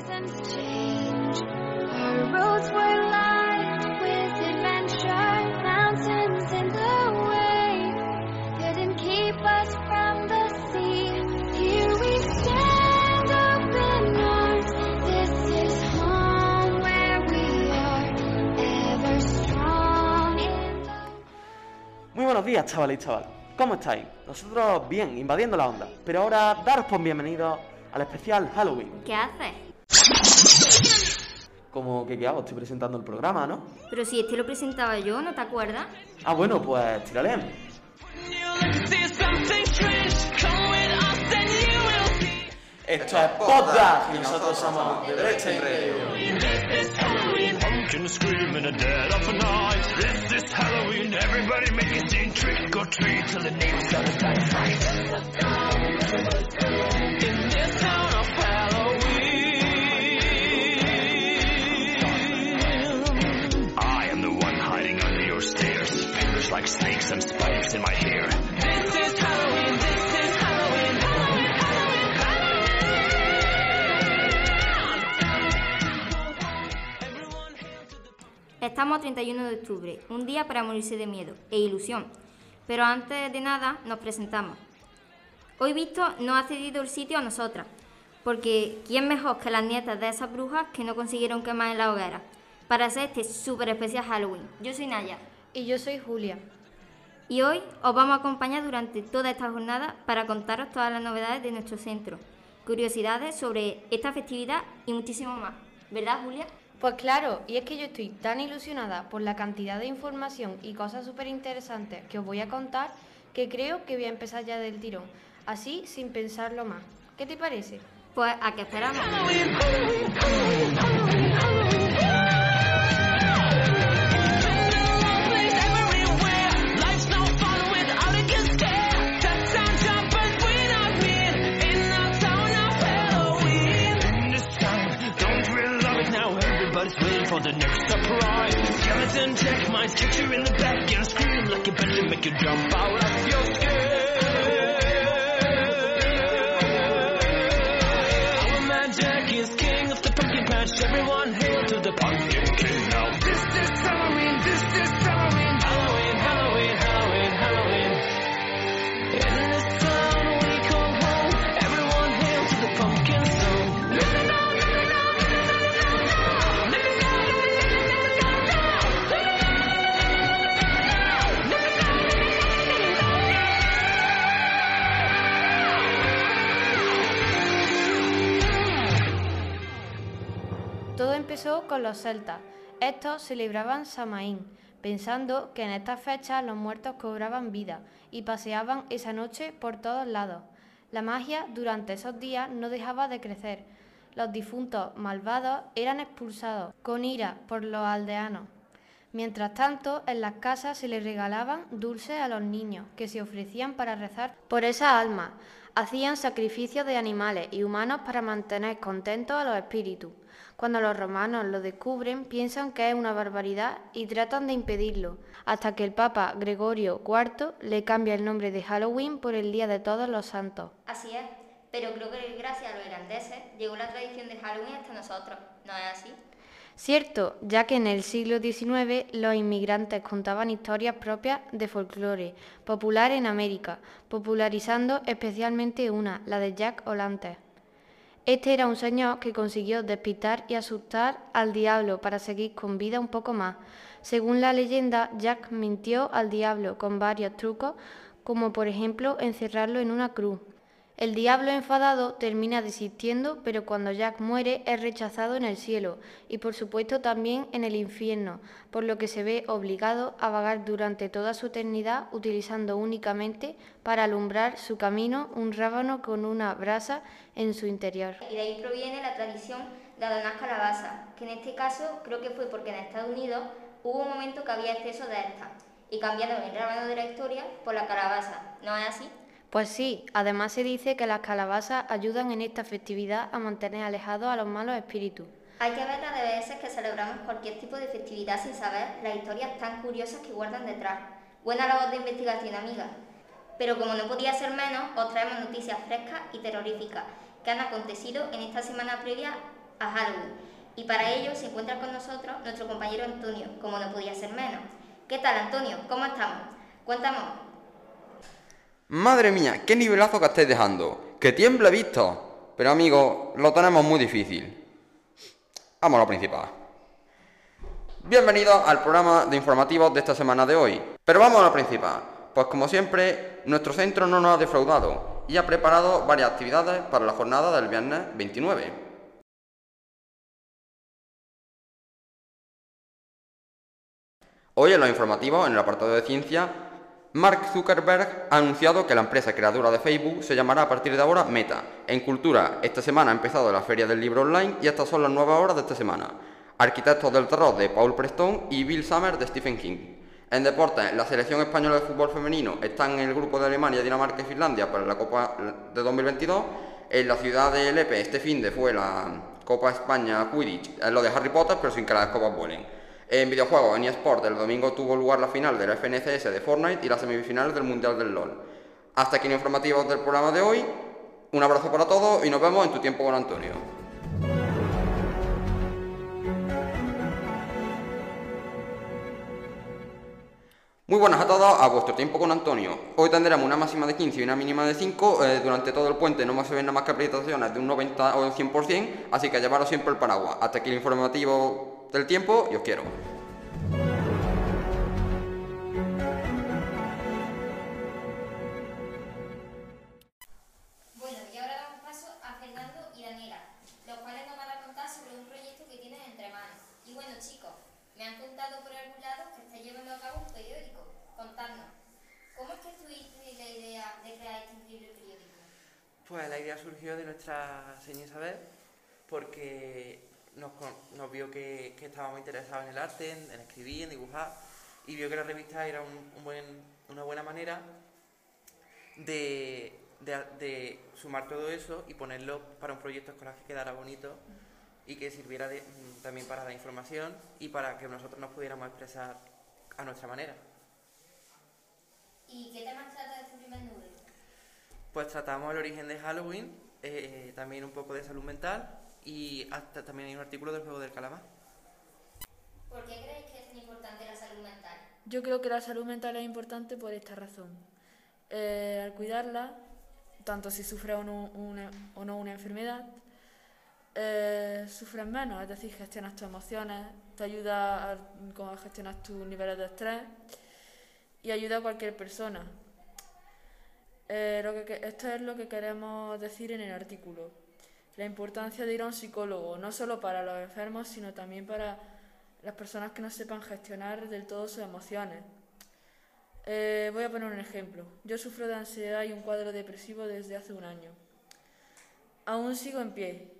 Seasons change. Our roads were lined with adventure. Mountains in the way couldn't keep us from the sea. Here we stand open arms. This is home where we are ever strong in the Muy buenos días, chavales y chavales. ¿Cómo estáis? Nosotros bien, invadiendo la onda. Pero ahora daros por bienvenidos al especial Halloween. ¿Qué haces? Como que qué hago, estoy presentando el programa, ¿no? Pero si este lo presentaba yo, ¿no te acuerdas? Ah, bueno, pues tírale. Esto es podcast y nosotros somos de Derecha y Radio. Like snakes and spikes in my hair. This is Halloween, this is Halloween, Halloween, Halloween, Halloween. Estamos a 31 de octubre, un día para morirse de miedo e ilusión. Pero antes de nada, nos presentamos. Hoy Visto nos ha cedido el sitio a nosotras, porque ¿quién mejor que las nietas de esas brujas que no consiguieron quemar en la hoguera? Para hacer este súper especial Halloween. Yo soy Naya. Y yo soy Julia. Y hoy os vamos a acompañar durante toda esta jornada para contaros todas las novedades de nuestro centro, curiosidades sobre esta festividad y muchísimo más. ¿Verdad, Julia? Pues claro, y es que yo estoy tan ilusionada por la cantidad de información y cosas súper interesantes que os voy a contar que creo que voy a empezar ya del tirón, así sin pensarlo más. ¿Qué te parece? Pues a qué esperamos. For the next surprise, skeleton tech might kick you in the back and scream like a bitch and make you jump out of your skin. Our man Jack is king of the pumpkin patch. Everyone hail to the pumpkin empezó con los celtas. Estos celebraban Samaín, pensando que en estas fechas los muertos cobraban vida y paseaban esa noche por todos lados. La magia durante esos días no dejaba de crecer. Los difuntos malvados eran expulsados con ira por los aldeanos. Mientras tanto, en las casas se les regalaban dulces a los niños que se ofrecían para rezar por esas almas. Hacían sacrificios de animales y humanos para mantener contentos a los espíritus. Cuando los romanos lo descubren, piensan que es una barbaridad y tratan de impedirlo, hasta que el Papa Gregorio IV le cambia el nombre de Halloween por el Día de Todos los Santos. Así es, pero creo que gracias a los irlandeses llegó la tradición de Halloween hasta nosotros, ¿no es así? Cierto, ya que en el siglo XIX los inmigrantes contaban historias propias de folclore popular en América, popularizando especialmente una, la de Jack O'Lantern. Este era un señor que consiguió despistar y asustar al diablo para seguir con vida un poco más. Según la leyenda, Jack mintió al diablo con varios trucos, como por ejemplo encerrarlo en una cruz. El diablo enfadado termina desistiendo, pero cuando Jack muere es rechazado en el cielo y por supuesto también en el infierno, por lo que se ve obligado a vagar durante toda su eternidad utilizando únicamente para alumbrar su camino un rábano con una brasa en su interior. Y de ahí proviene la tradición de adonar calabazas, que en este caso creo que fue porque en Estados Unidos hubo un momento que había exceso de estas y cambiaron el rábano de la historia por la calabaza, ¿no es así? Pues sí, además se dice que las calabazas ayudan en esta festividad a mantener alejados a los malos espíritus. Hay que ver las de veces que celebramos cualquier tipo de festividad sin saber las historias tan curiosas que guardan detrás. Buena labor de investigación, amiga. Pero como no podía ser menos, os traemos noticias frescas y terroríficas que han acontecido en esta semana previa a Halloween. Y para ello se encuentra con nosotros nuestro compañero Antonio, como no podía ser menos. ¿Qué tal, Antonio? ¿Cómo estamos? Cuéntanos. Madre mía, qué nivelazo que estáis dejando. Que tiemble visto. Pero amigos, lo tenemos muy difícil. Vamos a lo principal. Bienvenidos al programa de informativos de esta semana de hoy. Pero vamos a lo principal. Pues como siempre, nuestro centro no nos ha defraudado y ha preparado varias actividades para la jornada del viernes 29. Hoy en los informativos, en el apartado de ciencia, Mark Zuckerberg ha anunciado que la empresa creadora de Facebook se llamará a partir de ahora Meta. En cultura, esta semana ha empezado la Feria del Libro Online y estas son las nuevas horas de esta semana. Arquitectos del terror de Paul Preston y Bill Summers de Stephen King. En deportes, la selección española de fútbol femenino está en el grupo de Alemania, Dinamarca y Finlandia para la Copa de 2022. En la ciudad de Lepe este fin de fue la Copa España Quidditch, lo de Harry Potter, pero sin que las copas vuelen. En videojuegos, en eSport, el domingo tuvo lugar la final del FNCS de Fortnite y las semifinales del Mundial del LOL. Hasta aquí los informativos del programa de hoy. Un abrazo para todos y nos vemos en tu tiempo con Antonio. Muy buenas a todos, a vuestro tiempo con Antonio. Hoy tendremos una máxima de 15 y una mínima de 5. eh, durante todo el puente no se ven nada más que precipitaciones de un 90 o un 100%, así que llevaros siempre el paraguas. Hasta aquí el informativo del tiempo y os quiero. Vio que, que estábamos interesados en el arte, en, en escribir, en dibujar y vio que la revista era un- un buen- una buena manera de, de- de sumar todo eso y ponerlo para un proyecto escolar que quedara bonito y que sirviera de- mm, también para la información y para que nosotros nos pudiéramos expresar a nuestra manera. ¿Y qué temas trata este primer número? Pues tratamos el origen de Halloween, eh, también un poco de salud mental y hasta también hay un artículo del juego del calamar. ¿Por qué creéis que es tan importante la salud mental? Yo creo que la salud mental es importante por esta razón. Eh, al cuidarla, tanto si sufres o no una, o no una enfermedad, eh, sufres menos, es decir, gestionas tus emociones, te ayuda a, a gestionar tus niveles de estrés y ayuda a cualquier persona. Eh, lo que- esto es lo que queremos decir en el artículo. La importancia de ir a un psicólogo, no solo para los enfermos, sino también para las personas que no sepan gestionar del todo sus emociones. Eh, voy a poner un ejemplo. Yo sufro de ansiedad y un cuadro depresivo desde hace un año. Aún sigo en pie.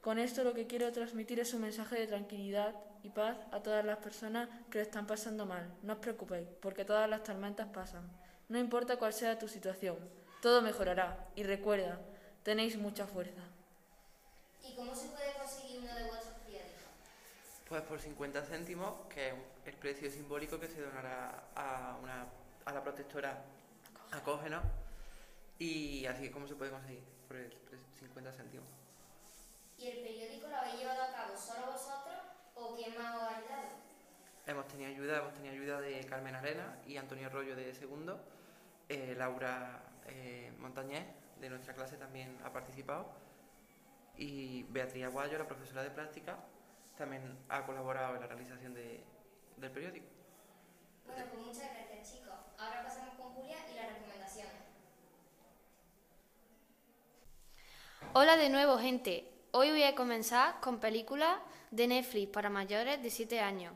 Con esto lo que quiero transmitir es un mensaje de tranquilidad y paz a todas las personas que lo están pasando mal. No os preocupéis, porque todas las tormentas pasan. No importa cuál sea tu situación, todo mejorará. Y recuerda, tenéis mucha fuerza. ¿Y cómo se puede conseguir uno de vuestros periódicos? Pues por 50 céntimos, que es el precio simbólico que se donará a, una, a la protectora Acógeno. Y así es como se puede conseguir, por el pre- 50 céntimos. ¿Y el periódico lo habéis llevado a cabo solo vosotros o quién más os ha ayudado? Hemos tenido ayuda, hemos tenido ayuda de Carmen Arena y Antonio Rollo de segundo. Eh, Laura eh, Montañés de nuestra clase también ha participado. Y Beatriz Aguayo, la profesora de práctica, también ha colaborado en la realización de- del periódico. Bueno, pues muchas gracias chicos. Ahora pasamos con Julia y las recomendaciones. Hola de nuevo, gente. Hoy voy a comenzar con películas de Netflix para mayores de 7 años.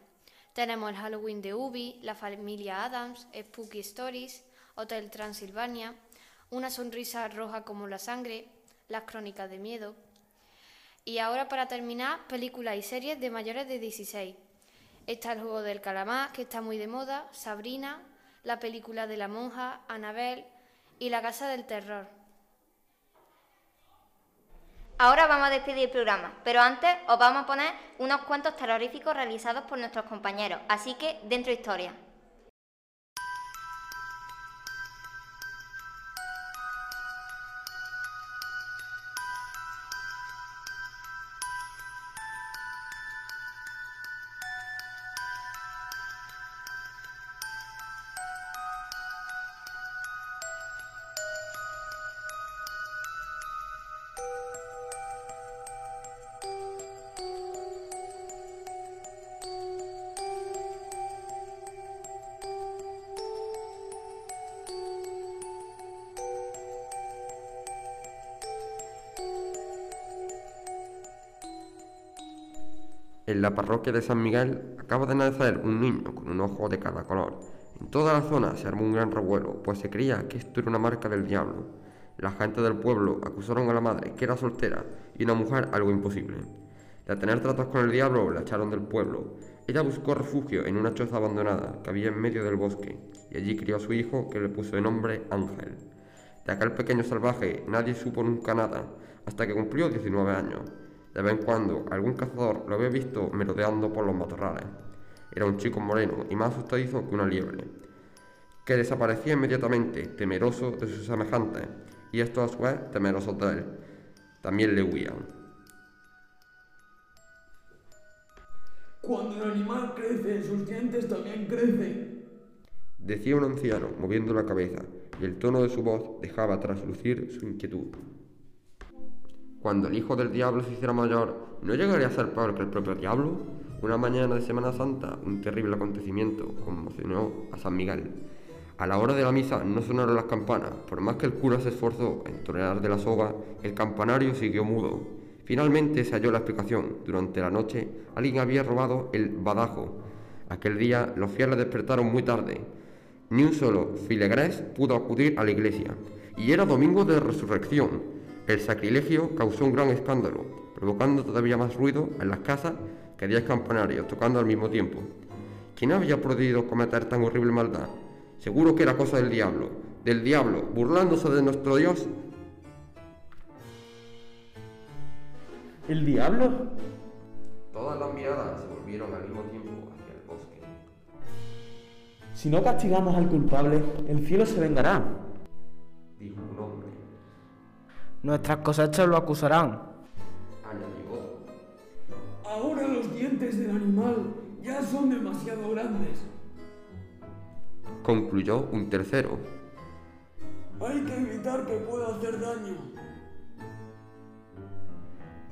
Tenemos el Halloween de Ubi, La familia Adams, Spooky Stories, Hotel Transilvania, Una sonrisa roja como la sangre, Las crónicas de miedo. Y ahora para terminar, películas y series de mayores de 16. Está el juego del calamar, que está muy de moda, Sabrina, la película de la monja, Annabelle y La casa del terror. Ahora vamos a despedir el programa, pero antes os vamos a poner unos cuentos terroríficos realizados por nuestros compañeros, así que dentro historia. La parroquia de San Miguel acaba de nacer un niño con un ojo de cada color. En toda la zona se armó un gran revuelo, pues se creía que esto era una marca del diablo. La gente del pueblo acusaron a la madre que era soltera y una mujer algo imposible. De tener tratos con el diablo la echaron del pueblo. Ella buscó refugio en una choza abandonada que había en medio del bosque y allí crió a su hijo que le puso de nombre Ángel. De aquel pequeño salvaje nadie supo nunca nada hasta que cumplió 19 años. De vez en cuando algún cazador lo había visto merodeando por los matorrales. Era un chico moreno y más asustadizo que una liebre, que desaparecía inmediatamente, temeroso de sus semejantes, y estos a su vez temerosos de él. También le huían. Cuando el animal crece, sus dientes también crecen. Decía un anciano, moviendo la cabeza, y el tono de su voz dejaba traslucir su inquietud. Cuando el hijo del diablo se hiciera mayor, ¿no llegaría a ser peor que el propio diablo? Una mañana de Semana Santa, un terrible acontecimiento conmocionó a San Miguel. A la hora de la misa no sonaron las campanas. Por más que el cura se esforzó en torear de la soga, el campanario siguió mudo. Finalmente se halló la explicación. Durante la noche alguien había robado el badajo. Aquel día los fieles despertaron muy tarde. Ni un solo filegrés pudo acudir a la iglesia. Y era domingo de resurrección. El sacrilegio causó un gran escándalo, provocando todavía más ruido en las casas que diez campanarios tocando al mismo tiempo. ¿Quién había podido cometer tan horrible maldad? Seguro que era cosa del diablo, del diablo, burlándose de nuestro Dios. ¿El diablo? Todas las miradas se volvieron al mismo tiempo hacia el bosque. Si no castigamos al culpable, el cielo se vengará. Nuestras cosechas lo acusarán. añadió. Ahora los dientes del animal ya son demasiado grandes. Concluyó un tercero. Hay que evitar que pueda hacer daño.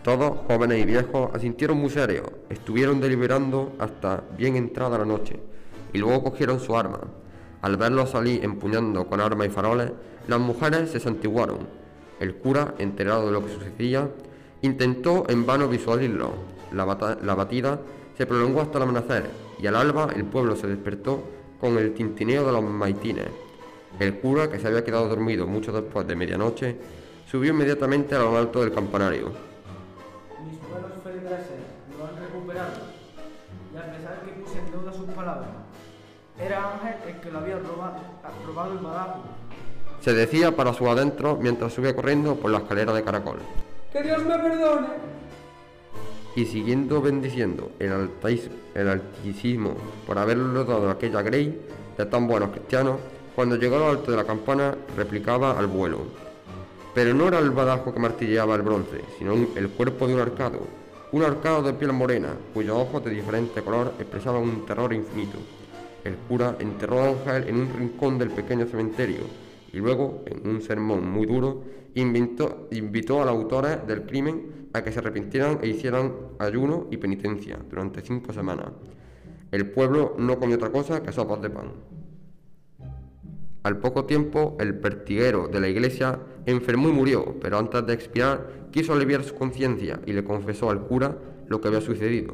Todos, jóvenes y viejos, asintieron muy serios. Estuvieron deliberando hasta bien entrada la noche y luego cogieron su arma. Al verlos salir empuñando con armas y faroles, las mujeres se santiguaron. El cura, enterado de lo que sucedía, intentó en vano visualizarlo. La, batida se prolongó hasta el amanecer y al alba el pueblo se despertó con el tintineo de los maitines. El cura, que se había quedado dormido mucho después de medianoche, subió inmediatamente a lo alto del campanario. Mis buenos feligreses lo han recuperado. Y a pesar que puse en duda sus palabras, era Ángel el que lo había robado, robado el badajo. Se decía para su adentro mientras subía corriendo por la escalera de caracol. ¡Que Dios me perdone! Y siguiendo bendiciendo el, altais- el altísimo por haberle dado aquella grey de tan buenos cristianos, cuando llegó a lo alto de la campana replicaba al vuelo. Pero no era el badajo que martilleaba el bronce, sino el cuerpo de un arcado, un arcado de piel morena, cuyos ojos de diferente color expresaban un terror infinito. El cura enterró a Ángel en un rincón del pequeño cementerio y luego, en un sermón muy duro, invitó, a los autores del crimen a que se arrepintieran e hicieran ayuno y penitencia durante cinco semanas. El pueblo no comió otra cosa que sopas de pan. Al poco tiempo, el pertiguero de la iglesia enfermó y murió, pero antes de expirar quiso aliviar su conciencia y le confesó al cura lo que había sucedido.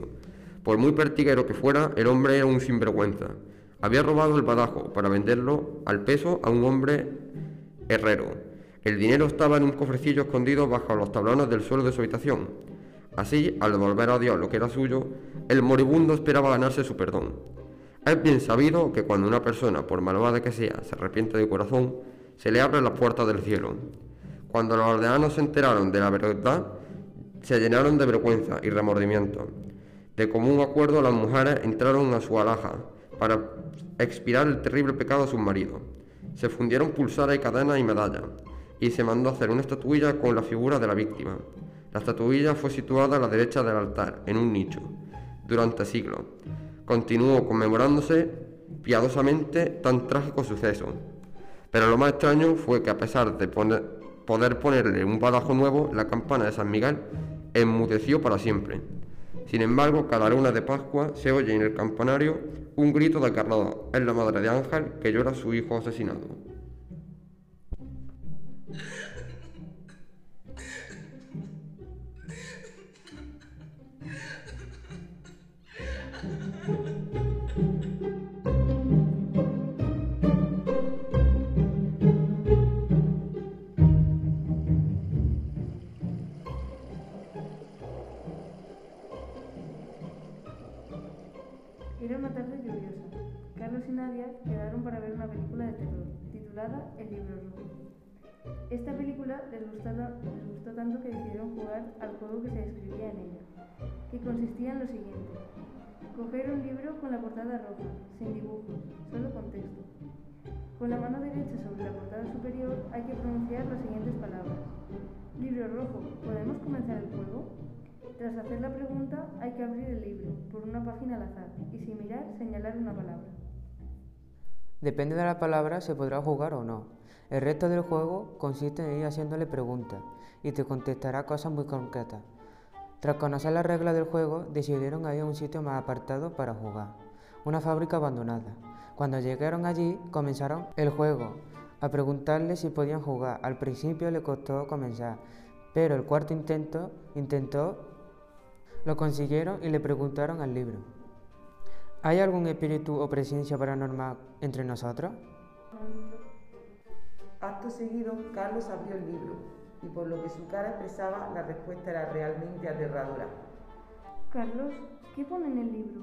Por muy pertiguero que fuera, el hombre era un sinvergüenza. Había robado el badajo para venderlo al peso a un hombre herrero. El dinero estaba en un cofrecillo escondido bajo los tablones del suelo de su habitación. Así, al devolver a Dios lo que era suyo, el moribundo esperaba ganarse su perdón. Es bien sabido que cuando una persona, por malvada que sea, se arrepiente de corazón, se le abren las puertas del cielo. Cuando los aldeanos se enteraron de la verdad, se llenaron de vergüenza y remordimiento. De común acuerdo, las mujeres entraron a su alhaja para expiar el terrible pecado de sus maridos. Se fundieron pulsares y cadenas y medallas, y se mandó hacer una estatuilla con la figura de la víctima. La estatuilla fue situada a la derecha del altar, en un nicho, durante siglos. Continuó conmemorándose piadosamente tan trágico suceso. Pero lo más extraño fue que a pesar de poder ponerle un badajo nuevo, la campana de San Miguel enmudeció para siempre. Sin embargo, cada luna de Pascua se oye en el campanario un grito de carnada. Es la madre de Ángel que llora a su hijo asesinado. Quedaron para ver una película de terror, titulada El libro rojo. Esta película les gustó, les gustó tanto que decidieron jugar al juego que se describía en ella, que consistía en lo siguiente. Coger un libro con la portada roja, sin dibujos, solo con texto. Con la mano derecha sobre la portada superior hay que pronunciar las siguientes palabras. Libro rojo, ¿podemos comenzar el juego? Tras hacer la pregunta hay que abrir el libro por una página al azar y sin mirar señalar una palabra. Depende de la palabra se podrá jugar o no. El resto del juego consiste en ir haciéndole preguntas y te contestará cosas muy concretas. Tras conocer las reglas del juego, decidieron ir a un sitio más apartado para jugar, una fábrica abandonada. Cuando llegaron allí, comenzaron el juego, a preguntarle si podían jugar. Al principio le costó comenzar, pero el cuarto intento intentó, lo consiguieron y le preguntaron al libro. ¿Hay algún espíritu o presencia paranormal entre nosotros? Acto seguido, Carlos abrió el libro y por lo que su cara expresaba, la respuesta era realmente aterradora. Carlos, ¿qué pone en el libro?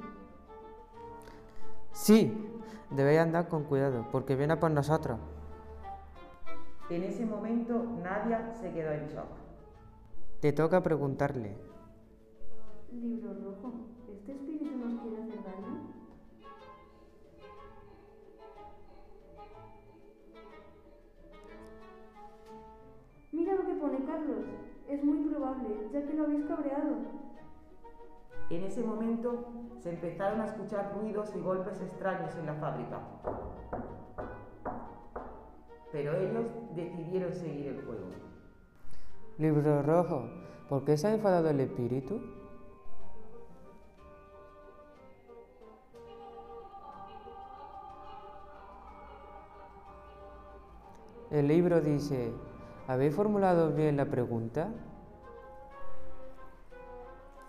Sí, debéis andar con cuidado porque viene por nosotros. En ese momento, Nadia se quedó en shock. Te toca preguntarle. Libro rojo, ¿este espíritu nos quiere Carlos. Es muy probable, ya que lo habéis cabreado. En ese momento se empezaron a escuchar ruidos y golpes extraños en la fábrica. Pero ellos decidieron seguir el juego. Libro rojo, ¿por qué se ha enfadado el espíritu? El libro dice, ¿habéis formulado bien la pregunta?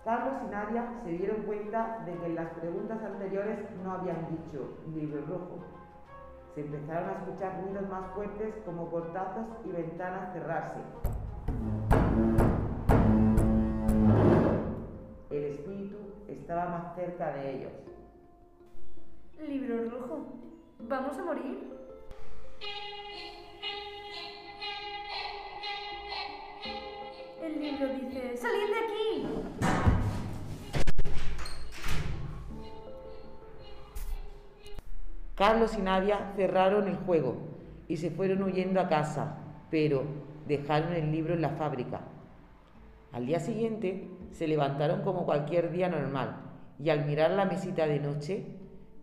Carlos y Nadia se dieron cuenta de que en las preguntas anteriores no habían dicho libro rojo. Se empezaron a escuchar ruidos más fuertes como portazos y ventanas cerrarse. El espíritu estaba más cerca de ellos. Libro rojo, ¿vamos a morir? El libro dice, ¡salid de aquí! Carlos y Nadia cerraron el juego y se fueron huyendo a casa, pero dejaron el libro en la fábrica. Al día siguiente se levantaron como cualquier día normal y al mirar la mesita de noche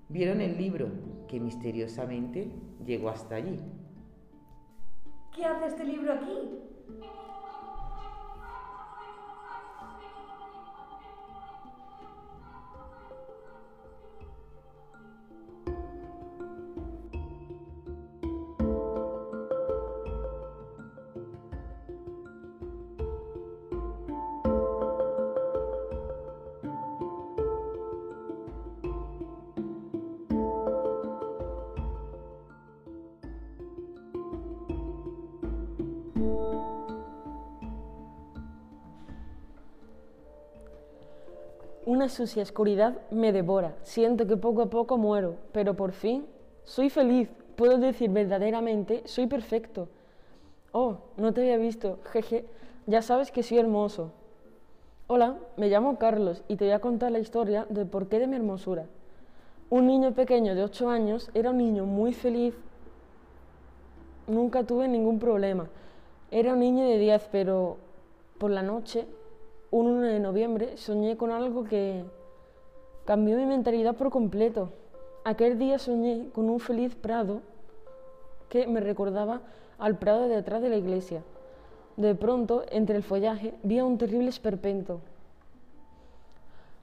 vieron el libro que misteriosamente llegó hasta allí. ¿Qué hace este libro aquí? Una sucia oscuridad me devora. Siento que poco a poco muero, pero por fin soy feliz. Puedo decir verdaderamente, soy perfecto. Oh, no te había visto. Jeje, ya sabes que soy hermoso. Hola, me llamo Carlos y te voy a contar la historia del porqué de mi hermosura. Un niño pequeño de 8 años era un niño muy feliz. Nunca tuve ningún problema. Era un niño de 10, pero por la noche un 1 de noviembre soñé con algo que cambió mi mentalidad por completo. Aquel día soñé con un feliz prado que me recordaba al prado de detrás de la iglesia. De pronto, entre el follaje, vi a un terrible esperpento.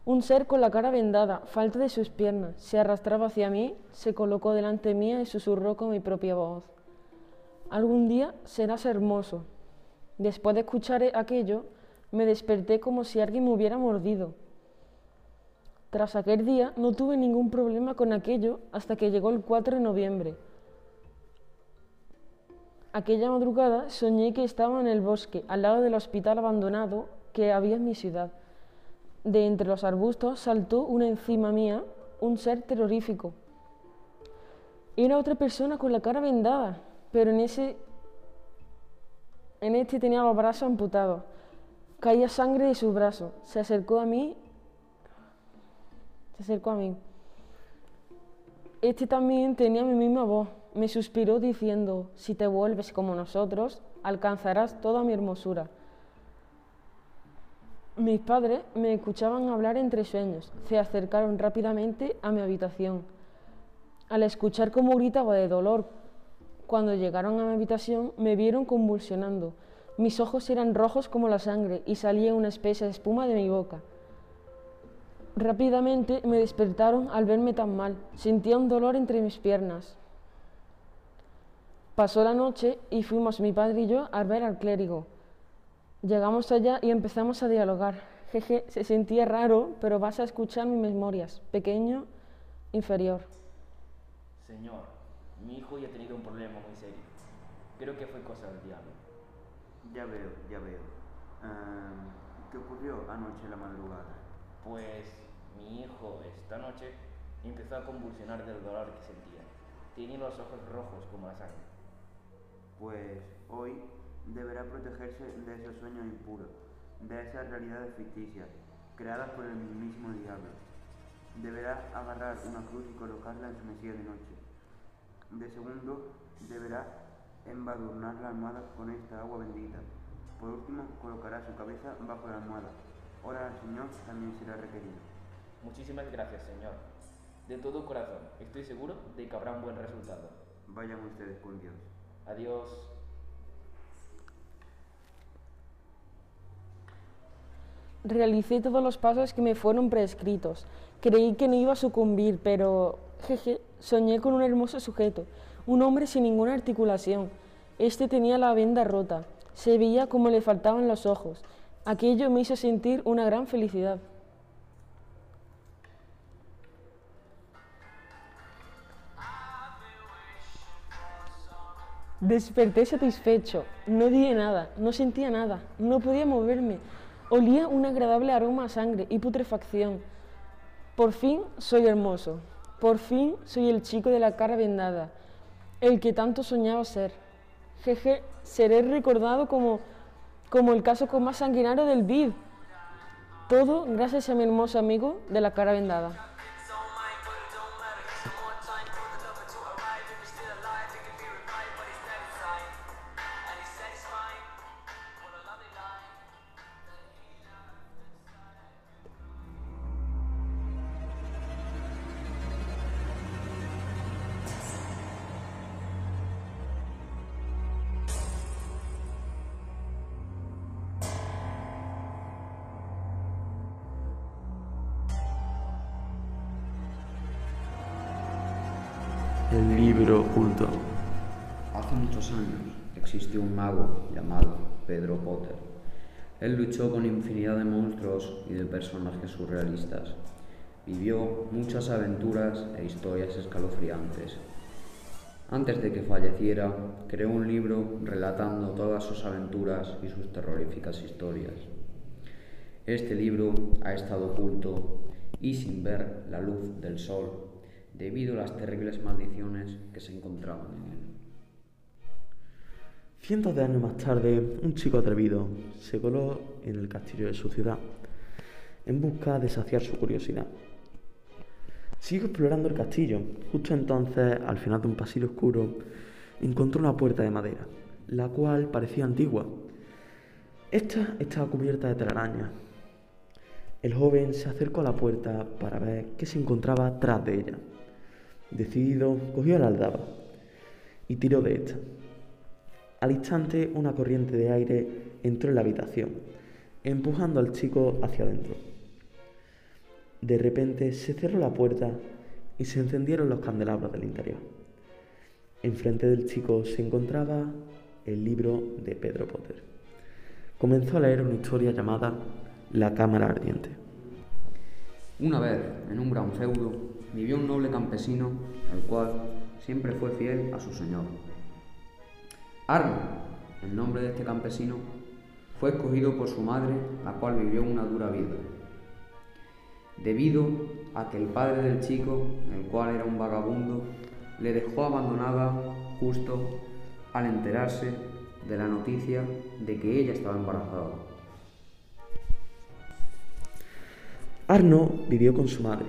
Un ser con la cara vendada, falta de sus piernas, se arrastraba hacia mí, se colocó delante mía y susurró con mi propia voz. Algún día serás hermoso. Después de escuchar aquello, me desperté como si alguien me hubiera mordido. Tras aquel día no tuve ningún problema con aquello hasta que llegó el 4 de noviembre. Aquella madrugada soñé que estaba en el bosque, al lado del hospital abandonado que había en mi ciudad. De entre los arbustos saltó una encima mía un ser terrorífico. Era otra persona con la cara vendada, pero en ese en este tenía los brazos amputados. Caía sangre de sus brazos. Se acercó a mí. Se acercó a mí. Este también tenía mi misma voz. Me suspiró diciendo, si te vuelves como nosotros, alcanzarás toda mi hermosura. Mis padres me escuchaban hablar entre sueños. Se acercaron rápidamente a mi habitación. Al escuchar cómo gritaba de dolor cuando llegaron a mi habitación, me vieron convulsionando. Mis ojos eran rojos como la sangre y salía una espesa espuma de mi boca. Rápidamente me despertaron al verme tan mal. Sentía un dolor entre mis piernas. Pasó la noche y fuimos mi padre y yo a ver al clérigo. Llegamos allá y empezamos a dialogar. Jeje, se sentía raro, pero vas a escuchar mis memorias. Pequeño, inferior. Señor, mi hijo ya ha tenido un problema muy serio. Creo que fue cosa del diablo. Ya veo, ya veo. ¿Qué ocurrió anoche en la madrugada? Pues mi hijo esta noche empezó a convulsionar del dolor que sentía. Tenía los ojos rojos como la sangre. Pues hoy deberá protegerse de ese sueño impuro, de esas realidades ficticias, creadas por el mismísimo diablo. Deberá agarrar una cruz y colocarla en su mesilla de noche. De segundo, deberá embadurnar la almohada con esta agua bendita. Por último, colocará su cabeza bajo la almohada. Ora al Señor también será requerido. Muchísimas gracias, Señor. De todo corazón, estoy seguro de que habrá un buen resultado. Vayan ustedes con Dios. Adiós. Realicé todos los pasos que me fueron prescritos. Creí que no iba a sucumbir, pero jeje, soñé con un hermoso sujeto, un hombre sin ninguna articulación. Este tenía la venda rota, se veía como le faltaban los ojos. Aquello me hizo sentir una gran felicidad. Desperté satisfecho, no dije nada, no sentía nada, no podía moverme. Olía un agradable aroma a sangre y putrefacción. Por fin soy hermoso, por fin soy el chico de la cara vendada, el que tanto soñaba ser. Jeje, seré recordado como, como el caso más sanguinario del BID. Todo gracias a mi hermoso amigo de la cara vendada. El libro oculto. Hace muchos años existió un mago llamado Pedro Potter. Él luchó con infinidad de monstruos y de personajes surrealistas. Vivió muchas aventuras e historias escalofriantes. Antes de que falleciera, creó un libro relatando todas sus aventuras y sus terroríficas historias. Este libro ha estado oculto y sin ver la luz del sol debido a las terribles maldiciones que se encontraban en él. Cientos de años más tarde, un chico atrevido se coló en el castillo de su ciudad en busca de saciar su curiosidad. Siguió explorando el castillo. Justo entonces, al final de un pasillo oscuro, encontró una puerta de madera, la cual parecía antigua. Esta estaba cubierta de telarañas. El joven se acercó a la puerta para ver qué se encontraba tras de ella. Decidido, cogió la aldaba y tiró de esta. Al instante, una corriente de aire entró en la habitación, empujando al chico hacia adentro. De repente se cerró la puerta y se encendieron los candelabros del interior. Enfrente del chico se encontraba el libro de Pedro Potter. Comenzó a leer una historia llamada La Cámara Ardiente. Una vez, en un gran feudo, vivió un noble campesino, el cual siempre fue fiel a su señor. Arno, el nombre de este campesino, fue escogido por su madre, la cual vivió una dura vida. debido a que el padre del chico, el cual era un vagabundo, le dejó abandonada justo al enterarse de la noticia de que ella estaba embarazada. Arno vivió con su madre,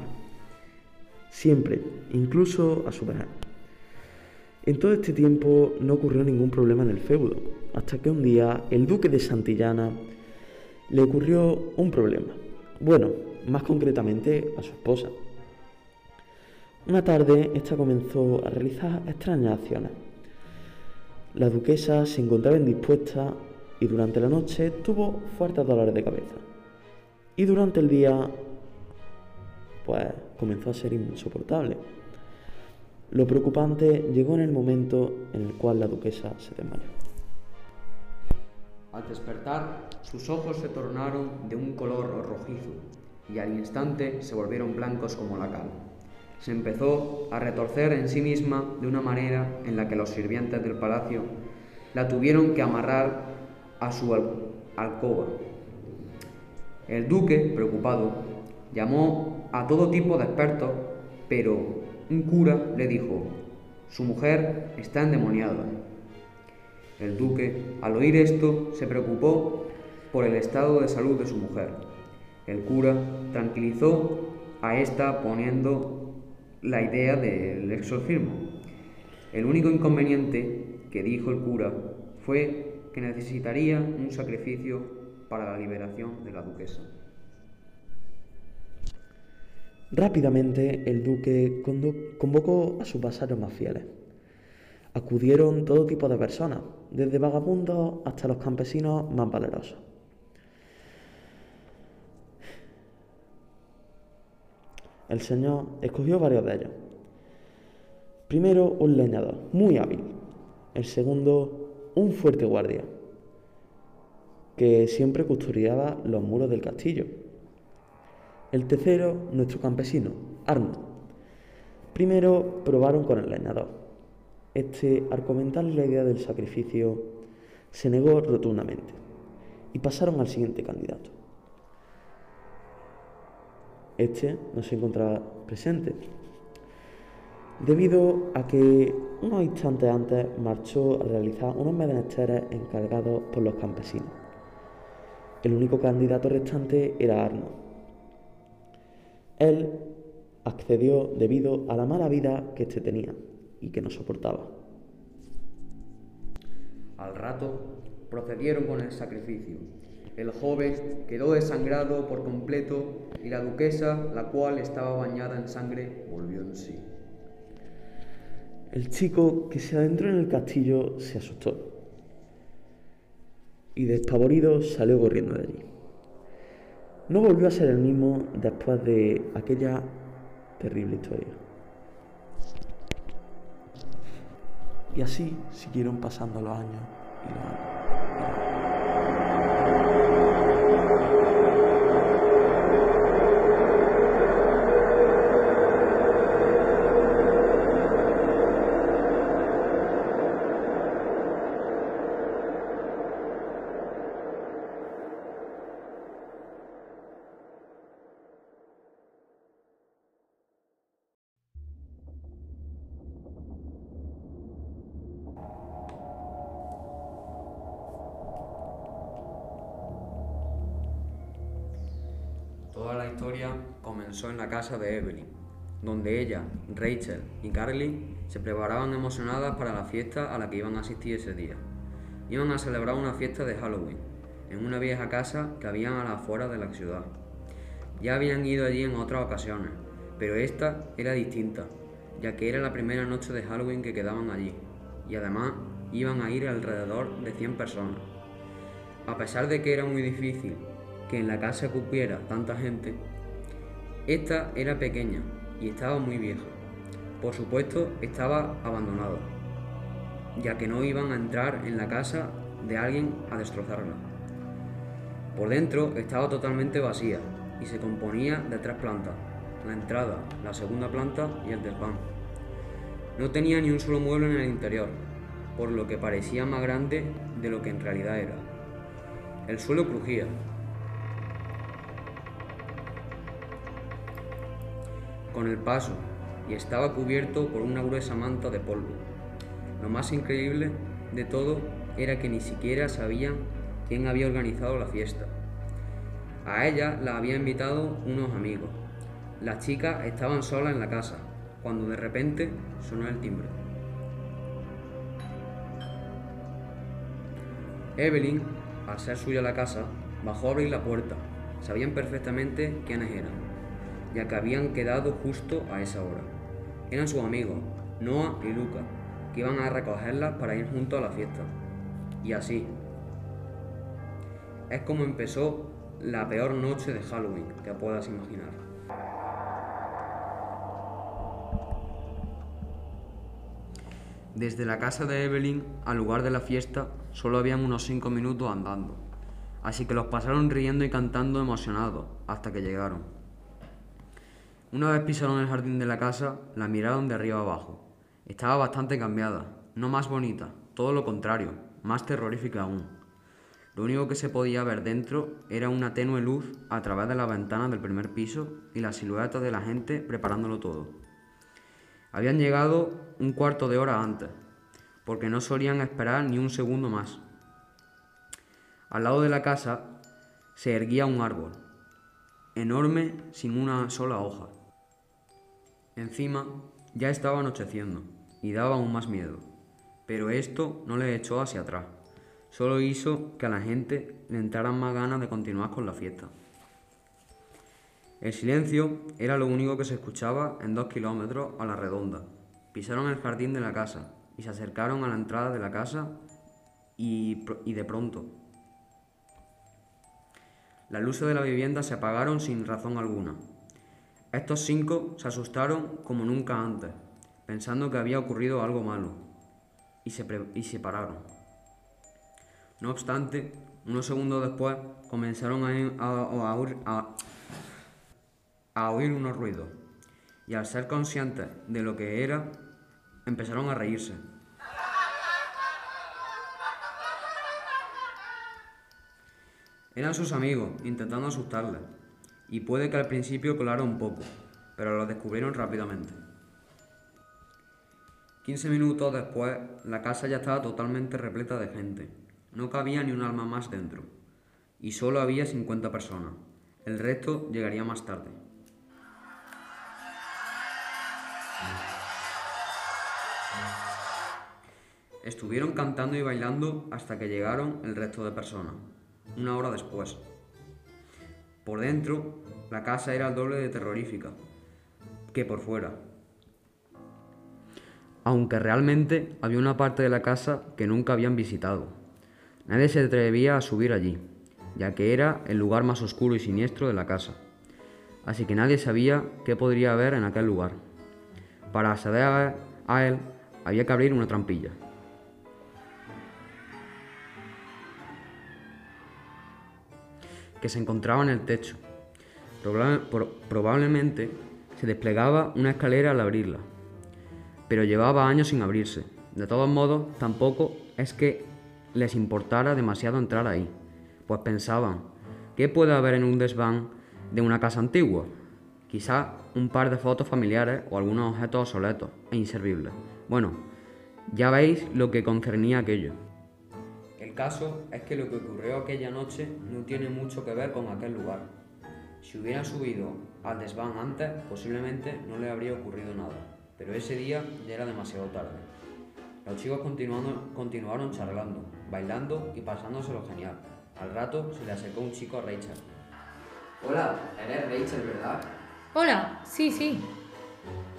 siempre, incluso a su vejez. En todo este tiempo no ocurrió ningún problema en el feudo, hasta que un día el duque de Santillana le ocurrió un problema. Bueno, más concretamente a su esposa. Una tarde, esta comenzó a realizar extrañas acciones. La duquesa se encontraba indispuesta y durante la noche tuvo fuertes dolores de cabeza. Y durante el día, pues comenzó a ser insoportable. Lo preocupante llegó en el momento en el cual la duquesa se desmayó. Al despertar, sus ojos se tornaron de un color rojizo y al instante se volvieron blancos como la cal. Se empezó a retorcer en sí misma de una manera en la que los sirvientes del palacio la tuvieron que amarrar a su al- alcoba. El duque, preocupado, llamó a todo tipo de expertos, pero un cura le dijo, su mujer está endemoniada. El duque, al oír esto, se preocupó por el estado de salud de su mujer. El cura tranquilizó a esta poniendo la idea del exorcismo. El único inconveniente que dijo el cura fue que necesitaría un sacrificio para la liberación de la duquesa. Rápidamente el duque convocó a sus vasarios más fieles. Acudieron todo tipo de personas, desde vagabundos hasta los campesinos más valerosos. El señor escogió varios de ellos. Primero un leñador, muy hábil. El segundo, un fuerte guardia, que siempre custodiaba los muros del castillo. El tercero, nuestro campesino, Arno. Primero probaron con el leñador. Este, al comentarle la idea del sacrificio, se negó rotundamente y pasaron al siguiente candidato. Este no se encontraba presente, debido a que unos instantes antes marchó a realizar unos menesteres encargados por los campesinos. El único candidato restante era Arno. Él accedió debido a la mala vida que éste tenía y que no soportaba. Al rato procedieron con el sacrificio. El joven quedó desangrado por completo y la duquesa, la cual estaba bañada en sangre, volvió en sí. El chico que se adentró en el castillo se asustó y despavorido salió corriendo de allí. No volvió a ser el mismo después de aquella terrible historia. Y así siguieron pasando los años y los años. Casa de Evelyn, donde ella, Rachel y Carly se preparaban emocionadas para la fiesta a la que iban a asistir ese día. Iban a celebrar una fiesta de Halloween en una vieja casa que habían a las afueras de la ciudad. Ya habían ido allí en otras ocasiones, pero esta era distinta, ya que era la primera noche de Halloween que quedaban allí, y además iban a ir alrededor de 100 personas. A pesar de que era muy difícil que en la casa cupiera tanta gente, esta era pequeña y estaba muy vieja. Por supuesto, estaba abandonada, ya que no iban a entrar en la casa de alguien a destrozarla. Por dentro estaba totalmente vacía y se componía de tres plantas, la entrada, la segunda planta y el desván. No tenía ni un solo mueble en el interior, por lo que parecía más grande de lo que en realidad era. El suelo crujía. Con el paso y estaba cubierto por una gruesa manta de polvo. Lo más increíble de todo era que ni siquiera sabían quién había organizado la fiesta. A ella la había invitado unos amigos. Las chicas estaban solas en la casa, cuando de repente sonó el timbre. Evelyn, al ser suya la casa, bajó a abrir la puerta. Sabían perfectamente quiénes eran, ya que habían quedado justo a esa hora. Eran sus amigos, Noah y Luca, que iban a recogerlas para ir juntos a la fiesta. Y así. Es como empezó la peor noche de Halloween que puedas imaginar. Desde la casa de Evelyn al lugar de la fiesta solo habían unos cinco minutos andando, así que los pasaron riendo y cantando emocionados hasta que llegaron. Una vez pisaron el jardín de la casa, la miraron de arriba abajo. Estaba bastante cambiada, no más bonita, todo lo contrario, más terrorífica aún. Lo único que se podía ver dentro era una tenue luz a través de la ventana del primer piso y la silueta de la gente preparándolo todo. Habían llegado un cuarto de hora antes, porque no solían esperar ni un segundo más. Al lado de la casa se erguía un árbol, enorme sin una sola hoja. Encima ya estaba anocheciendo y daba aún más miedo, pero esto no le echó hacia atrás, solo hizo que a la gente le entraran más ganas de continuar con la fiesta. El silencio era lo único que se escuchaba en dos kilómetros a la redonda. Pisaron el jardín de la casa y se acercaron a la entrada de la casa y, y de pronto. Las luces de la vivienda se apagaron sin razón alguna. Estos cinco se asustaron como nunca antes, pensando que había ocurrido algo malo, y se, y se pararon. No obstante, unos segundos después comenzaron a, a- a- a oír unos ruidos, y al ser conscientes de lo que era, empezaron a reírse. Eran sus amigos, intentando asustarles, y puede que al principio colara un poco, pero lo descubrieron rápidamente. 15 minutos después, la casa ya estaba totalmente repleta de gente. No cabía ni un alma más dentro, y solo había 50 personas. El resto llegaría más tarde. Estuvieron cantando y bailando hasta que llegaron el resto de personas, una hora después. Por dentro, la casa era el doble de terrorífica que por fuera. Aunque realmente había una parte de la casa que nunca habían visitado. Nadie se atrevía a subir allí, ya que era el lugar más oscuro y siniestro de la casa. Así que nadie sabía qué podría haber en aquel lugar. Para acceder a- él había que abrir una trampilla. Que se encontraba en el techo. Proba- pro- probablemente se desplegaba una escalera al abrirla, pero llevaba años sin abrirse. De todos modos, tampoco es que les importara demasiado entrar ahí, pues pensaban, ¿qué puede haber en un desván de una casa antigua? Quizá un par de fotos familiares o algunos objetos obsoletos e inservibles. Bueno, ya veis lo que concernía aquello. El caso es que lo que ocurrió aquella noche no tiene mucho que ver con aquel lugar. Si hubieran subido al desván antes, posiblemente no le habría ocurrido nada, pero ese día ya era demasiado tarde. Los chicos continuando- continuaron charlando, bailando y pasándoselo genial. Al rato se le acercó un chico a Rachel. Hola, eres Rachel, ¿verdad? Hola, sí, sí.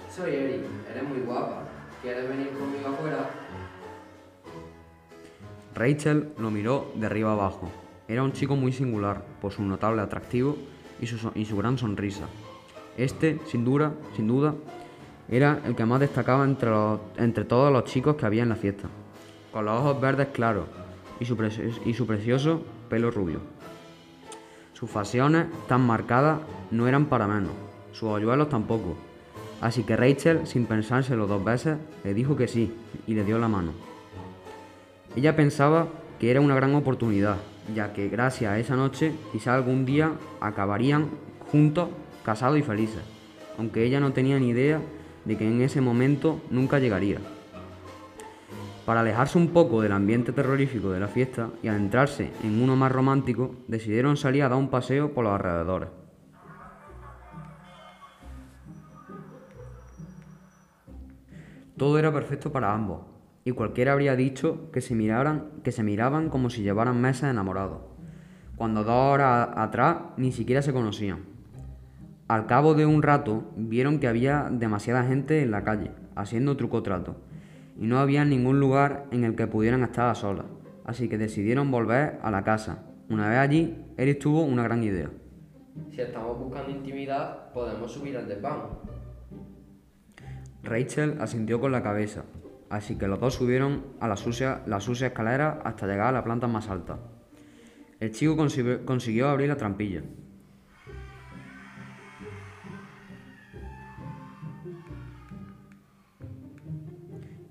Soy Eric, eres muy guapa. ¿Quieres venir conmigo afuera? Rachel lo miró de arriba abajo. Era un chico muy singular por su notable atractivo y su, gran sonrisa. Este, sin duda, sin duda, era el que más destacaba entre, todos los chicos que había en la fiesta, con los ojos verdes claros y su, y su precioso pelo rubio. Sus facciones tan marcadas no eran para menos, sus hoyuelos tampoco. Así que Rachel, sin pensárselo dos veces, le dijo que sí y le dio la mano. Ella pensaba que era una gran oportunidad, ya que gracias a esa noche quizá algún día acabarían juntos, casados y felices. aunque ella no tenía ni idea de que en ese momento nunca llegaría. Para alejarse un poco del ambiente terrorífico de la fiesta y adentrarse en uno más romántico, decidieron salir a dar un paseo por los alrededores. Todo era perfecto para ambos, y cualquiera habría dicho que se, miraran, que se miraban como si llevaran meses enamorados, cuando dos horas atrás ni siquiera se conocían. Al cabo de un rato vieron que había demasiada gente en la calle, haciendo truco trato, y no había ningún lugar en el que pudieran estar a solas, así que decidieron volver a la casa. Una vez allí, Eric tuvo una gran idea. Si estamos buscando intimidad, podemos subir al desván. Rachel asintió con la cabeza, así que los dos subieron a la sucia, la sucia escalera hasta llegar a la planta más alta. El chico consi- consiguió abrir la trampilla.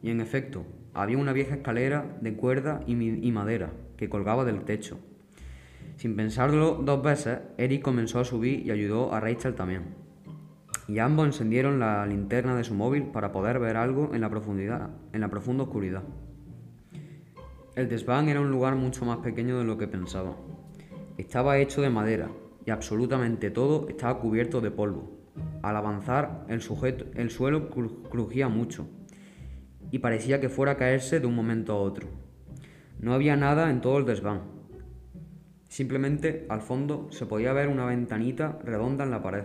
Y en efecto, había una vieja escalera de cuerda y, y madera que colgaba del techo. Sin pensarlo dos veces, Eric comenzó a subir y ayudó a Rachel también. Y ambos encendieron la linterna de su móvil para poder ver algo en la profundidad, en la profunda oscuridad. El desván era un lugar mucho más pequeño de lo que pensaba. Estaba hecho de madera y absolutamente todo estaba cubierto de polvo. Al avanzar, el, el suelo cru- crujía mucho y parecía que fuera a caerse de un momento a otro. No había nada en todo el desván. Simplemente al fondo se podía ver una ventanita redonda en la pared.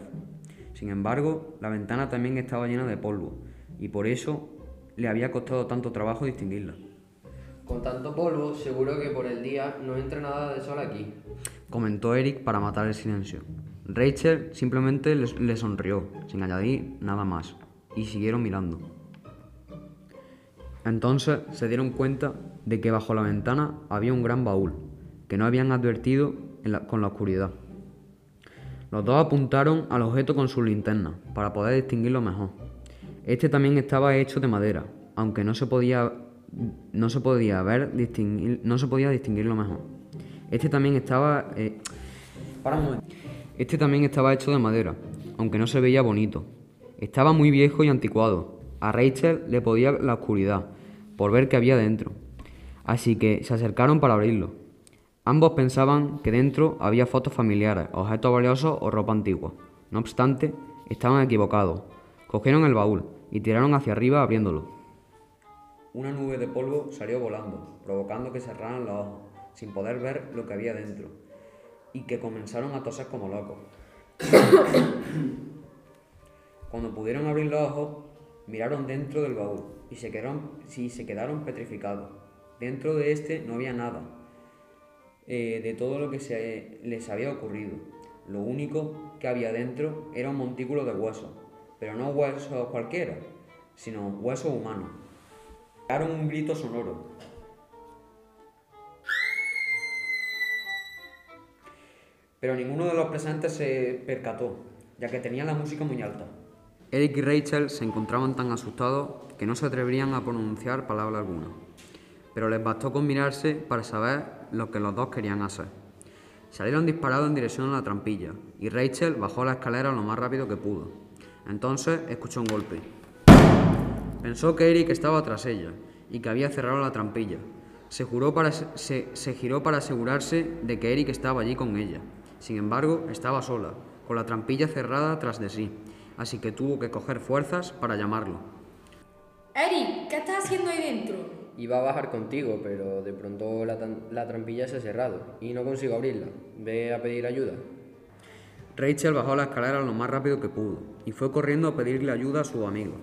Sin embargo, la ventana también estaba llena de polvo y por eso le había costado tanto trabajo distinguirla. Con tanto polvo, seguro que por el día no entra nada de sol aquí. Comentó Eric para matar el silencio. Rachel simplemente le, sonrió, sin añadir nada más, y siguieron mirando. Entonces se dieron cuenta de que bajo la ventana había un gran baúl, que no habían advertido en la- con la oscuridad. Los dos apuntaron al objeto con sus linternas, para poder distinguirlo mejor. Este también estaba hecho de madera, aunque no se podía, no se podía ver, distinguir, no se podía distinguirlo mejor. Este también estaba... eh. Este también estaba hecho de madera, aunque no se veía bonito. Estaba muy viejo y anticuado. A Rachel le podía la oscuridad, por ver qué había dentro. Así que se acercaron para abrirlo. Ambos pensaban que dentro había fotos familiares, objetos valiosos o ropa antigua. No obstante, estaban equivocados. Cogieron el baúl y tiraron hacia arriba abriéndolo. Una nube de polvo salió volando, provocando que cerraran los ojos, sin poder ver lo que había dentro, y que comenzaron a toser como locos. Cuando pudieron abrir los ojos, miraron dentro del baúl y se quedaron, sí, se quedaron petrificados. Dentro de este no había nada eh, de todo lo que se les había ocurrido. Lo único que había dentro era un montículo de huesos, pero no huesos cualquiera, sino huesos humanos. Pegaron un grito sonoro. Pero ninguno de los presentes se percató, ya que tenían la música muy alta. Eric y Rachel se encontraban tan asustados que no se atreverían a pronunciar palabra alguna, pero les bastó con mirarse para saber lo que los dos querían hacer. Salieron disparados en dirección a la trampilla y Rachel bajó la escalera lo más rápido que pudo. Entonces escuchó un golpe. Pensó que Eric estaba tras ella y que había cerrado la trampilla. Se, juró para, se, se giró para asegurarse de que Eric estaba allí con ella. Sin embargo, estaba sola, con la trampilla cerrada tras de sí, así que tuvo que coger fuerzas para llamarlo. Eric, ¿qué estás haciendo ahí dentro? Iba a bajar contigo, pero de pronto la, la trampilla se ha cerrado y no consigo abrirla. Ve a pedir ayuda. Rachel bajó la escalera lo más rápido que pudo y fue corriendo a pedirle ayuda a sus amigos.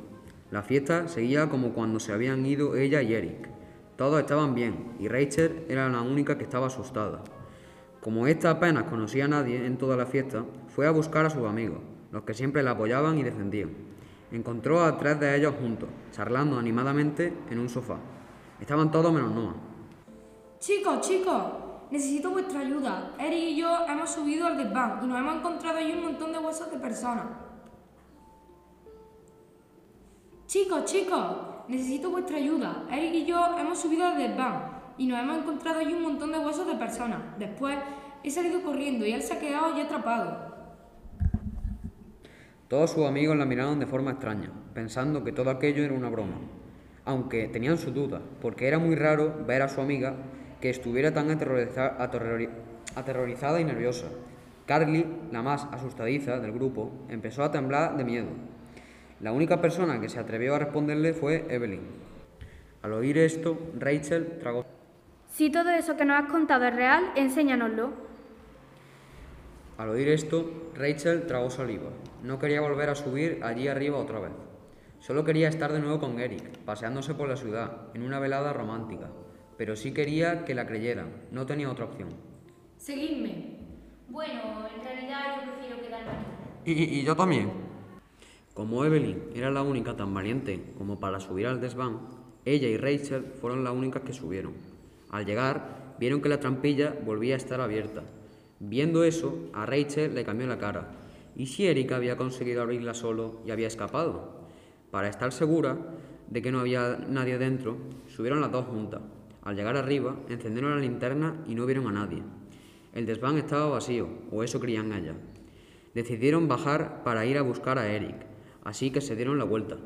La fiesta seguía como cuando se habían ido ella y Eric. Todos estaban bien y Rachel era la única que estaba asustada. Como ésta apenas conocía a nadie en toda la fiesta, fue a buscar a sus amigos, los que siempre la apoyaban y defendían. Encontró a tres de ellos juntos, charlando animadamente en un sofá. Estaban todos menos Noah. Chicos, chicos, necesito vuestra ayuda. Eric y yo hemos subido al desván y nos hemos encontrado ahí un montón de huesos de personas. Chicos, chicos, necesito vuestra ayuda. Eric y yo hemos subido al desván y nos hemos encontrado ahí un montón de huesos de personas. Después he salido corriendo y él se ha quedado ya atrapado. Todos sus amigos la miraron de forma extraña, pensando que todo aquello era una broma, aunque tenían sus dudas, porque era muy raro ver a su amiga que estuviera tan aterroriza- aterrori- aterrorizada y nerviosa. Carly, la más asustadiza del grupo, empezó a temblar de miedo. La única persona que se atrevió a responderle fue Evelyn. Al oír esto, Rachel tragó. Si todo eso que nos has contado es real, enséñanoslo. Al oír esto, Rachel tragó saliva. No quería volver a subir allí arriba otra vez. Solo quería estar de nuevo con Eric, paseándose por la ciudad, en una velada romántica. Pero sí quería que la creyeran, no tenía otra opción. Seguidme. Bueno, en realidad yo prefiero quedarme aquí. Y, y- y yo también. Como Evelyn era la única tan valiente como para subir al desván, ella y Rachel fueron las únicas que subieron. Al llegar, vieron que la trampilla volvía a estar abierta. Viendo eso, a Rachel le cambió la cara. ¿Y si Eric había conseguido abrirla solo y había escapado? Para estar segura de que no había nadie dentro, subieron las dos juntas. Al llegar arriba, encendieron la linterna y no vieron a nadie. El desván estaba vacío, o eso creían ellas. Decidieron bajar para ir a buscar a Eric, así que se dieron la vuelta.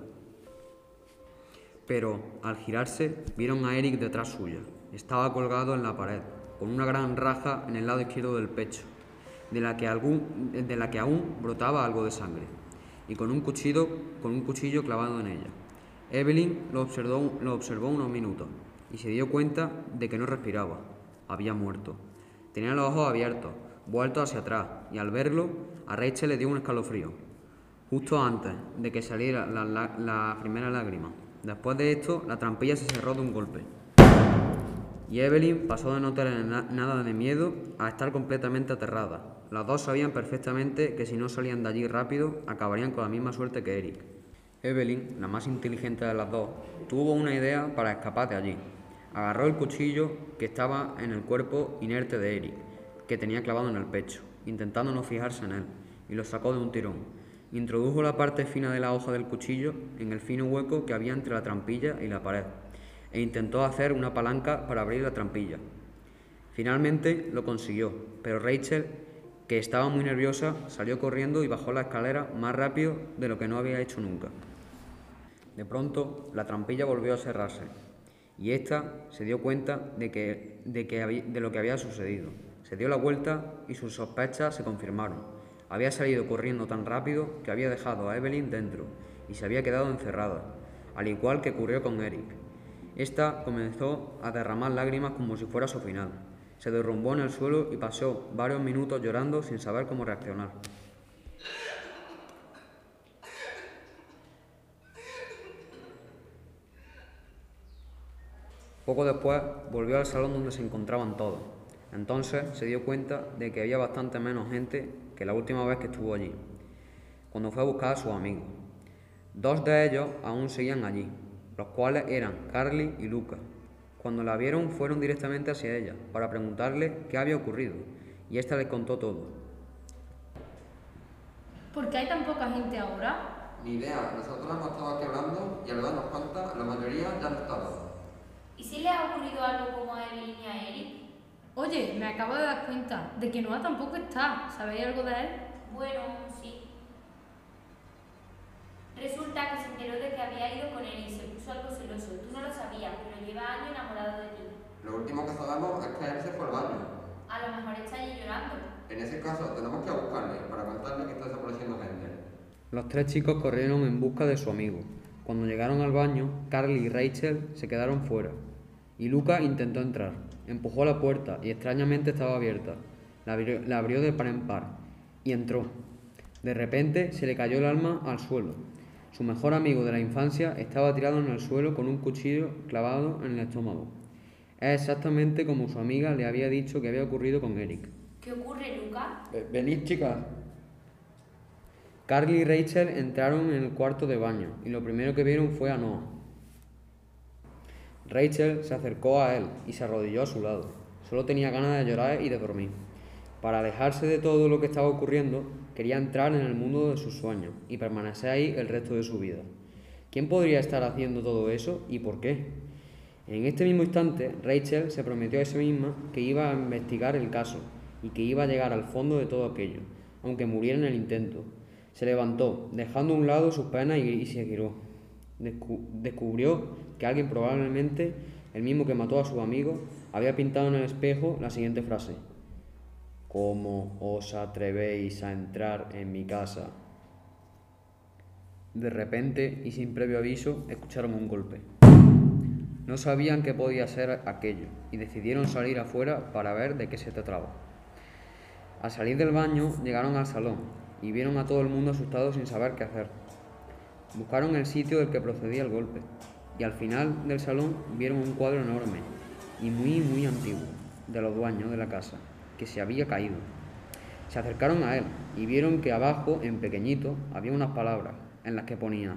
Pero al girarse, vieron a Eric detrás suya. Estaba colgado en la pared, con una gran raja en el lado izquierdo del pecho, de la que, algún- de la que aún brotaba algo de sangre, y con un cuchillo, con un cuchillo clavado en ella. Evelyn lo observó, lo observó unos minutos y se dio cuenta de que no respiraba. Había muerto. Tenía los ojos abiertos, vueltos hacia atrás, y al verlo, a Rachel le dio un escalofrío, justo antes de que saliera la, primera lágrima. Después de esto, la trampilla se cerró de un golpe. Y Evelyn pasó de no tener na- nada de miedo a estar completamente aterrada. Las dos sabían perfectamente que si no salían de allí rápido, acabarían con la misma suerte que Eric. Evelyn, la más inteligente de las dos, tuvo una idea para escapar de allí. Agarró el cuchillo que estaba en el cuerpo inerte de Eric, que tenía clavado en el pecho, intentando no fijarse en él, y lo sacó de un tirón. Introdujo la parte fina de la hoja del cuchillo en el fino hueco que había entre la trampilla y la pared, e intentó hacer una palanca para abrir la trampilla. Finalmente lo consiguió, pero Rachel, que estaba muy nerviosa, salió corriendo y bajó la escalera más rápido de lo que no había hecho nunca. De pronto, la trampilla volvió a cerrarse, y ésta se dio cuenta de, que, de, que de lo que había sucedido. Se dio la vuelta y sus sospechas se confirmaron. Había salido corriendo tan rápido que había dejado a Evelyn dentro y se había quedado encerrada, al igual que ocurrió con Eric. Esta comenzó a derramar lágrimas como si fuera su final. Se derrumbó en el suelo y pasó varios minutos llorando sin saber cómo reaccionar. Poco después volvió al salón donde se encontraban todos. Entonces se dio cuenta de que había bastante menos gente que la última vez que estuvo allí, cuando fue a buscar a sus amigos. Dos de ellos aún seguían allí, los cuales eran Carly y Luca. Cuando la vieron fueron directamente hacia ella para preguntarle qué había ocurrido, y ésta les contó todo. ¿Por qué hay tan poca gente ahora? Ni idea, nosotros hemos estado aquí hablando y al darnos cuenta, la mayoría ya no estaba. ¿Y si le ha ocurrido algo como a Evelyn y a Eric? Oye, me acabo de dar cuenta de que Noah tampoco está. ¿Sabéis algo de él? Bueno, sí. Resulta que se enteró de que había ido con él y se puso algo celoso. Tú no lo sabías, pero lleva años enamorado de ti. Lo último que sabemos es que él se fue al baño. A lo mejor está allí llorando. En ese caso, tenemos que buscarle para contarle que está desapareciendo gente. Los tres chicos corrieron en busca de su amigo. Cuando llegaron al baño, Carly y Rachel se quedaron fuera. Y Luca intentó entrar. Empujó la puerta y extrañamente estaba abierta. La abrió, la abrió de par en par y entró. De repente se le cayó el alma al suelo. Su mejor amigo de la infancia estaba tirado en el suelo con un cuchillo clavado en el estómago. Es exactamente como su amiga le había dicho que había ocurrido con Eric. ¿Qué ocurre, Luca? Venid, chicas. Carly y Rachel entraron en el cuarto de baño y lo primero que vieron fue a Noah. Rachel se acercó a él y se arrodilló a su lado. Solo tenía ganas de llorar y de dormir. Para alejarse de todo lo que estaba ocurriendo, quería entrar en el mundo de sus sueños y permanecer ahí el resto de su vida. ¿Quién podría estar haciendo todo eso y por qué? En este mismo instante, Rachel se prometió a sí misma que iba a investigar el caso y que iba a llegar al fondo de todo aquello, aunque muriera en el intento. Se levantó, dejando a un lado sus penas y, se giró. Descu- descubrió que alguien, probablemente el mismo que mató a su amigo, había pintado en el espejo la siguiente frase. ¿Cómo os atrevéis a entrar en mi casa? De repente y sin previo aviso, escucharon un golpe. No sabían qué podía ser aquello y decidieron salir afuera para ver de qué se trataba. Al salir del baño llegaron al salón y vieron a todo el mundo asustado sin saber qué hacer. Buscaron el sitio del que procedía el golpe y al final del salón vieron un cuadro enorme y muy muy antiguo de los dueños de la casa que se había caído. Se acercaron a él y vieron que abajo, en pequeñito, había unas palabras en las que ponía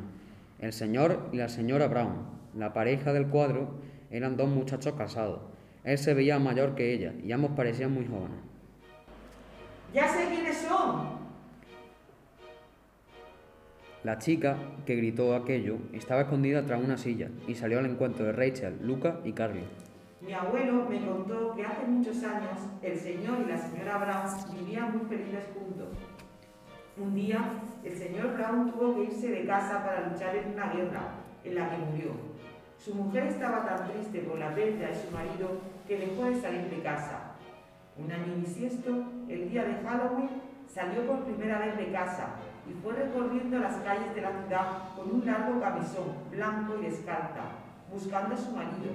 el señor y la señora Brown. La pareja del cuadro eran dos muchachos casados. Él se veía mayor que ella y ambos parecían muy jóvenes. Ya sé quiénes son. La chica que gritó aquello estaba escondida tras una silla y salió al encuentro de Rachel, Luca y Carly. Mi abuelo me contó que hace muchos años el señor y la señora Brown vivían muy felices juntos. Un día, el señor Brown tuvo que irse de casa para luchar en una guerra en la que murió. Su mujer estaba tan triste por la pérdida de su marido que dejó de salir de casa. Un año bisiesto, el día de Halloween, salió por primera vez de casa y fue recorriendo las calles de la ciudad con un largo camisón blanco y descalza, buscando a su marido,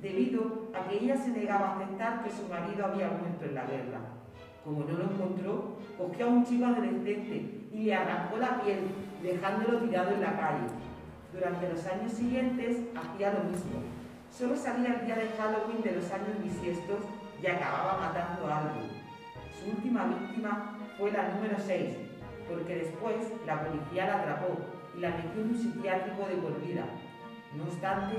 debido a que ella se negaba a aceptar que su marido había muerto en la guerra. Como no lo encontró, cogió a un chico adolescente y le arrancó la piel, dejándolo tirado en la calle. Durante los años siguientes hacía lo mismo. Solo salía el día de Halloween de los años bisiestos y acababa matando a alguien. Su última víctima fue la número 6, porque después la policía la atrapó y la metió en un psiquiátrico de por vida. No obstante,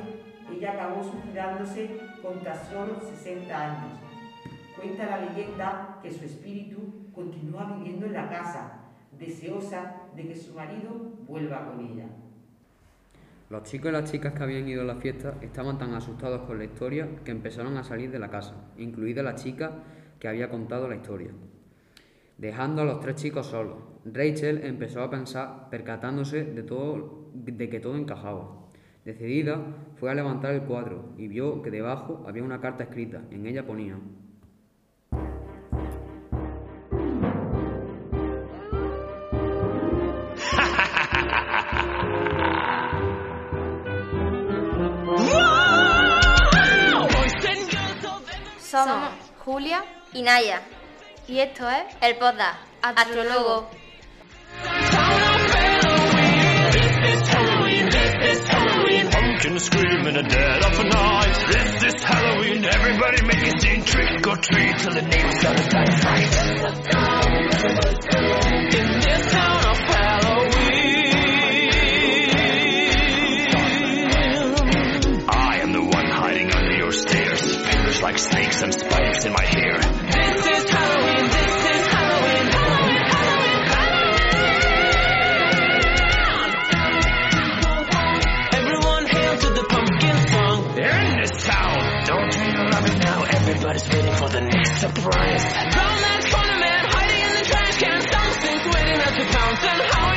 ella acabó suicidándose con tan solo 60 años. Cuenta la leyenda que su espíritu continúa viviendo en la casa, deseosa de que su marido vuelva con ella. Los chicos y las chicas que habían ido a la fiesta estaban tan asustados con la historia que empezaron a salir de la casa, incluida la chica que había contado la historia. Dejando a los tres chicos solos, Rachel empezó a pensar, percatándose de, todo, de que todo encajaba. Decidida, fue a levantar el cuadro y vio que debajo había una carta escrita. En ella ponía: Somos Julia y Naya. y esto es El podcast. Astrólogo. Pumpkin screaming a dead of night. This is Halloween. Everybody make a scene. Trick or treat till the neighbors got a time right. In this town of Halloween, I am the one hiding under your stairs. Fingers like snakes and spiders in my hair. Everybody's waiting for the next surprise. Some man, corner man, hiding in the trash can. Some things waiting at the fountain. How